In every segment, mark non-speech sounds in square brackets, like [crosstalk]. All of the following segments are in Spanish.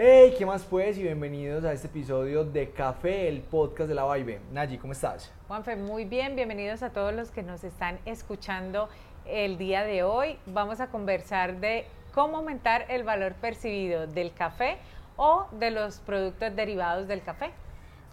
Hey, ¿qué más pues? Y bienvenidos a este episodio de Café, el podcast de la Vibe. Nayi, ¿cómo estás? Juanfe, muy bien, bienvenidos a todos los que nos están escuchando el día de hoy. Vamos a conversar de cómo aumentar el valor percibido del café o de los productos derivados del café.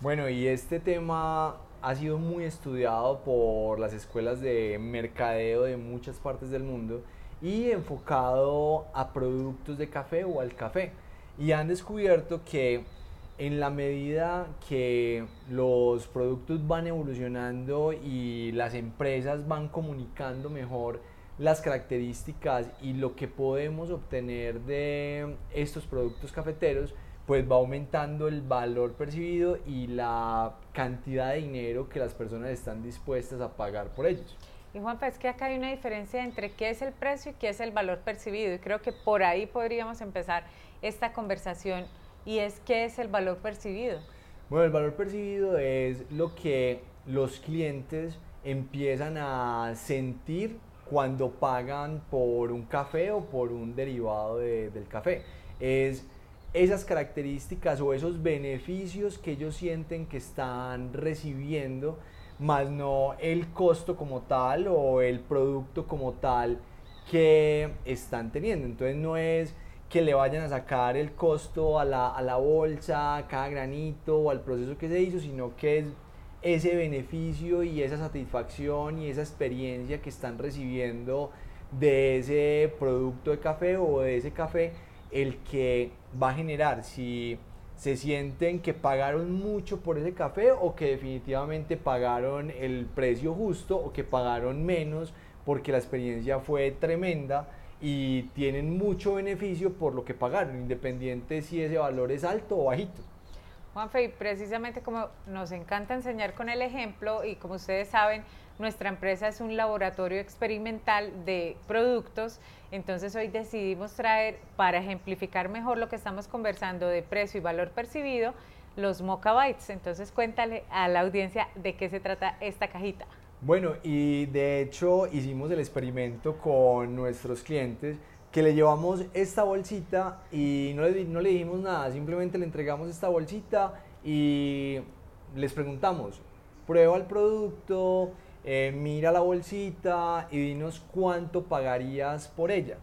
Bueno, y este tema ha sido muy estudiado por las escuelas de mercadeo de muchas partes del mundo y enfocado a productos de café o al café y han descubierto que en la medida que los productos van evolucionando y las empresas van comunicando mejor las características y lo que podemos obtener de estos productos cafeteros, pues va aumentando el valor percibido y la cantidad de dinero que las personas están dispuestas a pagar por ellos. Y Juanpa, es que acá hay una diferencia entre qué es el precio y qué es el valor percibido. Y creo que por ahí podríamos empezar esta conversación y es qué es el valor percibido. Bueno, el valor percibido es lo que los clientes empiezan a sentir cuando pagan por un café o por un derivado del café. Es esas características o esos beneficios que ellos sienten que están recibiendo, más no el costo como tal o el producto como tal que están teniendo. Entonces no es que le vayan a sacar el costo a la, a la bolsa, a cada granito o al proceso que se hizo, sino que es ese beneficio y esa satisfacción y esa experiencia que están recibiendo de ese producto de café o de ese café el que va a generar. Si se sienten que pagaron mucho por ese café o que definitivamente pagaron el precio justo o que pagaron menos porque la experiencia fue tremenda y tienen mucho beneficio por lo que pagaron, independiente si ese valor es alto o bajito. Juanfe, y precisamente como nos encanta enseñar con el ejemplo y como ustedes saben, nuestra empresa es un laboratorio experimental de productos, entonces hoy decidimos traer para ejemplificar mejor lo que estamos conversando de precio y valor percibido, los Mocha Bytes. Entonces cuéntale a la audiencia de qué se trata esta cajita. Bueno, y de hecho hicimos el experimento con nuestros clientes que le llevamos esta bolsita y no le, no dijimos nada, simplemente le entregamos esta bolsita y les preguntamos, prueba el producto, eh, mira la bolsita y dinos cuánto pagarías por ella.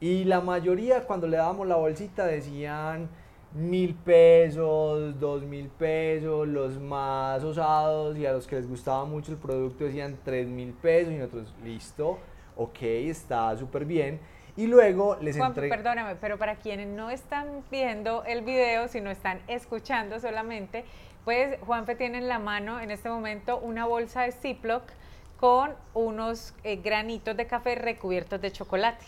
Y la mayoría cuando le dábamos la bolsita decían mil pesos, dos mil pesos, los más osados y a los que les gustaba mucho el producto decían tres mil pesos y nosotros, listo, ok, está súper bien. Y luego les Juan, Perdóname, pero para quienes no están viendo el video, sino están escuchando solamente, pues Juanfe tiene en la mano en este momento una bolsa de Ziploc con unos eh, granitos de café recubiertos de chocolate.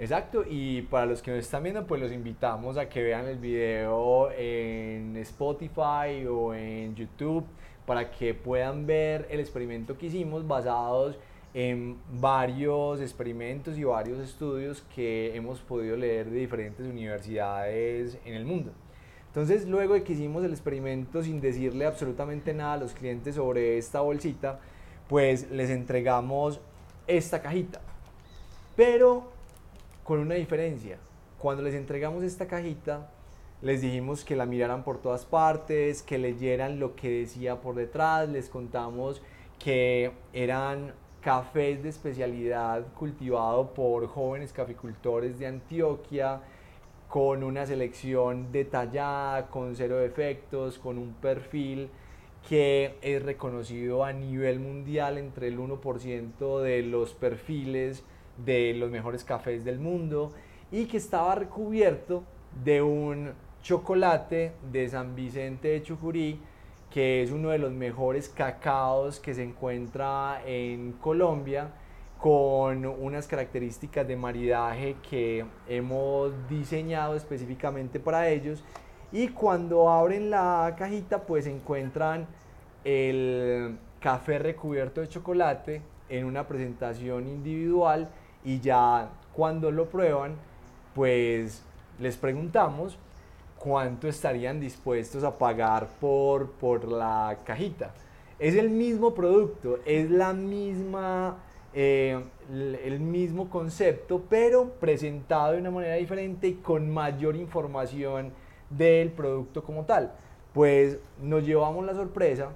Exacto, y para los que nos están viendo, pues los invitamos a que vean el video en Spotify o en YouTube para que puedan ver el experimento que hicimos basados en varios experimentos y varios estudios que hemos podido leer de diferentes universidades en el mundo. Entonces, luego de que hicimos el experimento sin decirle absolutamente nada a los clientes sobre esta bolsita, pues les entregamos esta cajita. Pero con una diferencia. Cuando les entregamos esta cajita, les dijimos que la miraran por todas partes, que leyeran lo que decía por detrás, les contamos que eran cafés de especialidad cultivado por jóvenes caficultores de Antioquia, con una selección detallada, con cero defectos, con un perfil que es reconocido a nivel mundial entre el 1% de los perfiles de los mejores cafés del mundo y que estaba recubierto de un chocolate de San Vicente de Chucurí, que es uno de los mejores cacaos que se encuentra en Colombia, con unas características de maridaje que hemos diseñado específicamente para ellos. Y cuando abren la cajita, pues encuentran el café recubierto de chocolate en una presentación individual y ya cuando lo prueban, pues les preguntamos cuánto estarían dispuestos a pagar por, por la cajita. Es el mismo producto, es la misma, eh, el mismo concepto, pero presentado de una manera diferente y con mayor información del producto como tal. Pues nos llevamos la sorpresa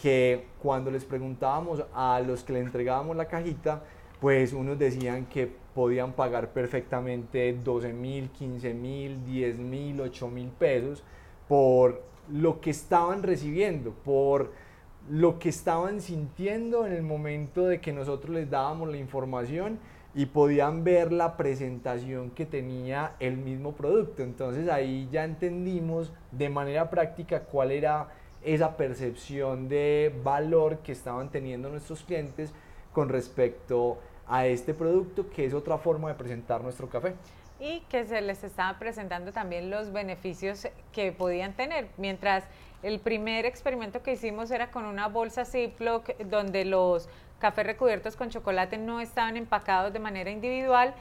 que cuando les preguntábamos a los que le entregábamos la cajita, pues unos decían que podían pagar perfectamente 12 mil, 15 mil, 10 mil, 8 mil pesos por lo que estaban recibiendo, por lo que estaban sintiendo en el momento de que nosotros les dábamos la información y podían ver la presentación que tenía el mismo producto. Entonces ahí ya entendimos de manera práctica cuál era esa percepción de valor que estaban teniendo nuestros clientes con respecto a este producto, que es otra forma de presentar nuestro café. Y que se les estaba presentando también los beneficios que podían tener. Mientras el primer experimento que hicimos era con una bolsa Ziploc donde los cafés recubiertos con chocolate no estaban empacados de manera individual,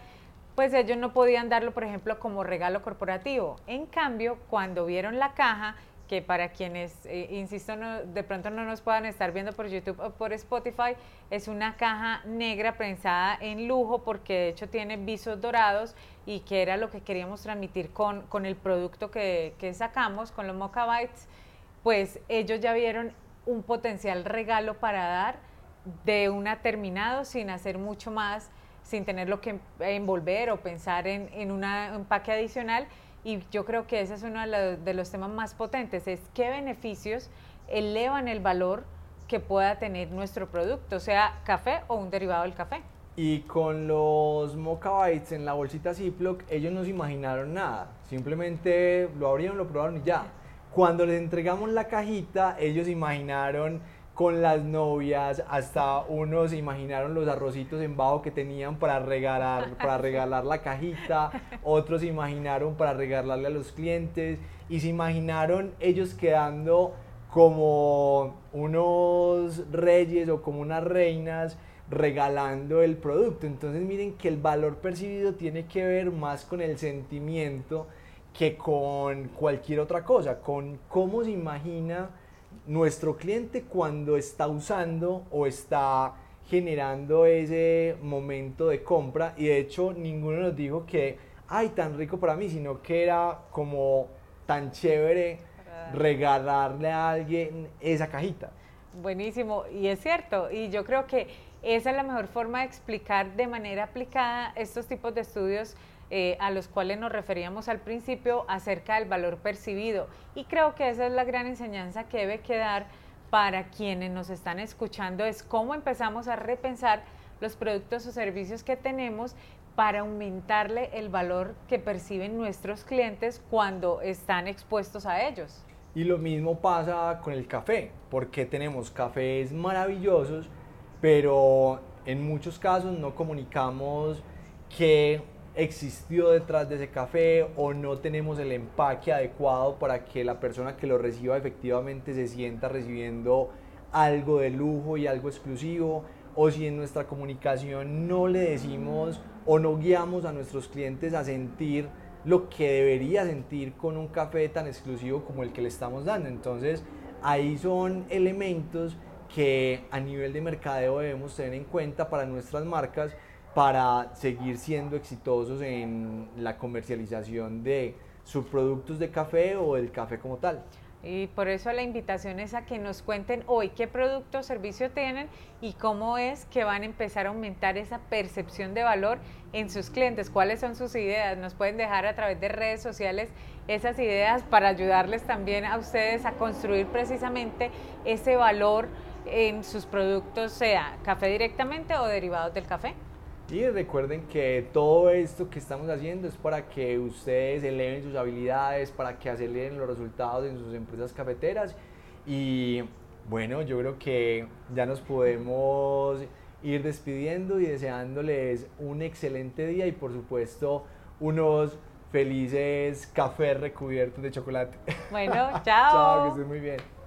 pues ellos no podían darlo, por ejemplo, como regalo corporativo. En cambio, cuando vieron la caja, que para quienes, eh, insisto, de pronto no nos puedan estar viendo por YouTube o por Spotify, es una caja negra prensada en lujo porque de hecho tiene visos dorados y que era lo que queríamos transmitir con, con el producto que, que sacamos, con los Mocha Bites, pues ellos ya vieron un potencial regalo para dar de una terminado sin hacer mucho más, sin tenerlo que envolver o pensar en, en un empaque adicional y yo creo que ese es uno de los, temas más potentes, es qué beneficios elevan el valor que pueda tener nuestro producto, sea café o un derivado del café. Y con los Mocha Bites en la bolsita Ziploc, ellos no se imaginaron nada. Simplemente lo abrieron, lo probaron y ya. Cuando les entregamos la cajita, ellos imaginaron con las novias, hasta unos imaginaron los arrocitos en bajo que tenían para regalar, para [laughs] regalar la cajita, otros imaginaron para regalarle a los clientes y se imaginaron ellos quedando como unos reyes o como unas reinas regalando el producto. Entonces miren que el valor percibido tiene que ver más con el sentimiento que con cualquier otra cosa, con cómo se imagina nuestro cliente cuando está usando o está generando ese momento de compra y de hecho ninguno nos dijo que, ay, tan rico para mí, sino que era como tan chévere regalarle a alguien esa cajita. Buenísimo, y es cierto, y yo creo que esa es la mejor forma de explicar de manera aplicada estos tipos de estudios eh, a los cuales nos referíamos al principio acerca del valor percibido. Y creo que esa es la gran enseñanza que debe quedar para quienes nos están escuchando, es cómo empezamos a repensar los productos o servicios que tenemos para aumentarle el valor que perciben nuestros clientes cuando están expuestos a ellos. Y lo mismo pasa con el café, porque tenemos cafés maravillosos, pero en muchos casos no comunicamos que existió detrás de ese café o no tenemos el empaque adecuado para que la persona que lo reciba efectivamente se sienta recibiendo algo de lujo y algo exclusivo o si en nuestra comunicación no le decimos o no guiamos a nuestros clientes a sentir lo que debería sentir con un café tan exclusivo como el que le estamos dando. Entonces ahí son elementos que a nivel de mercadeo debemos tener en cuenta para nuestras marcas para seguir siendo exitosos en la comercialización de subproductos de café o el café como tal. Y por eso la invitación es a que nos cuenten hoy qué producto o servicio tienen y cómo es que van a empezar a aumentar esa percepción de valor en sus clientes, cuáles son sus ideas. Nos pueden dejar a través de redes sociales esas ideas para ayudarles también a ustedes a construir precisamente ese valor en sus productos, sea café directamente o derivados del café. Y recuerden que todo esto que estamos haciendo es para que ustedes eleven sus habilidades, para que aceleren los resultados en sus empresas cafeteras. Y bueno, yo creo que ya nos podemos ir despidiendo y deseándoles un excelente día y por supuesto unos felices cafés recubiertos de chocolate. Bueno, chao. [laughs] chao, que estén muy bien.